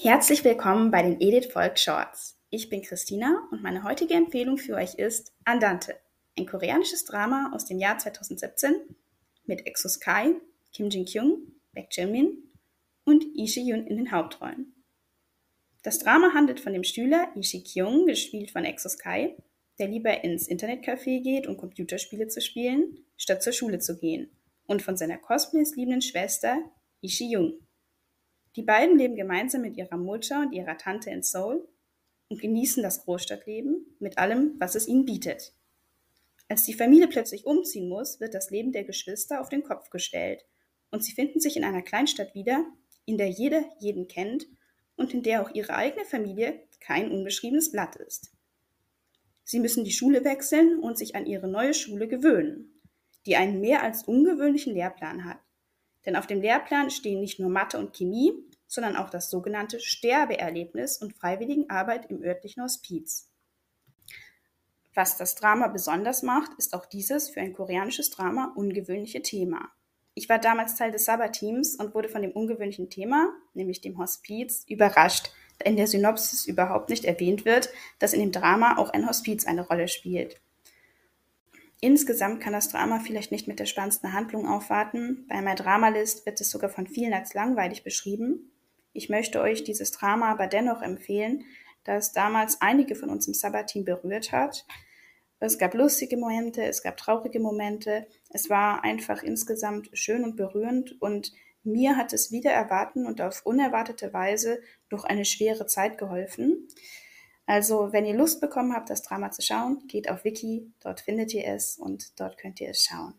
Herzlich willkommen bei den Edith Folk Shorts. Ich bin Christina und meine heutige Empfehlung für euch ist Andante, ein koreanisches Drama aus dem Jahr 2017 mit Exos Kai, Kim Jin-kyung, Baek Jae-min und Lee Shi-yoon in den Hauptrollen. Das Drama handelt von dem Schüler Lee Shi-kyung, gespielt von Exos Kai, der lieber ins Internetcafé geht, um Computerspiele zu spielen, statt zur Schule zu gehen, und von seiner Cosplays liebenden Schwester Lee Shi-young. Die beiden leben gemeinsam mit ihrer Mutter und ihrer Tante in Seoul und genießen das Großstadtleben mit allem, was es ihnen bietet. Als die Familie plötzlich umziehen muss, wird das Leben der Geschwister auf den Kopf gestellt und sie finden sich in einer Kleinstadt wieder, in der jeder jeden kennt und in der auch ihre eigene Familie kein unbeschriebenes Blatt ist. Sie müssen die Schule wechseln und sich an ihre neue Schule gewöhnen, die einen mehr als ungewöhnlichen Lehrplan hat. Denn auf dem Lehrplan stehen nicht nur Mathe und Chemie, sondern auch das sogenannte Sterbeerlebnis und Freiwilligenarbeit im örtlichen Hospiz. Was das Drama besonders macht, ist auch dieses für ein koreanisches Drama ungewöhnliche Thema. Ich war damals Teil des Sabbat-Teams und wurde von dem ungewöhnlichen Thema, nämlich dem Hospiz, überrascht, da in der Synopsis überhaupt nicht erwähnt wird, dass in dem Drama auch ein Hospiz eine Rolle spielt. Insgesamt kann das Drama vielleicht nicht mit der spannendsten Handlung aufwarten. Bei My Dramalist wird es sogar von vielen als langweilig beschrieben. Ich möchte euch dieses Drama aber dennoch empfehlen, da es damals einige von uns im Sabbat-Team berührt hat. Es gab lustige Momente, es gab traurige Momente. Es war einfach insgesamt schön und berührend und mir hat es wieder erwarten und auf unerwartete Weise durch eine schwere Zeit geholfen. Also, wenn ihr Lust bekommen habt, das Drama zu schauen, geht auf Wiki, dort findet ihr es und dort könnt ihr es schauen.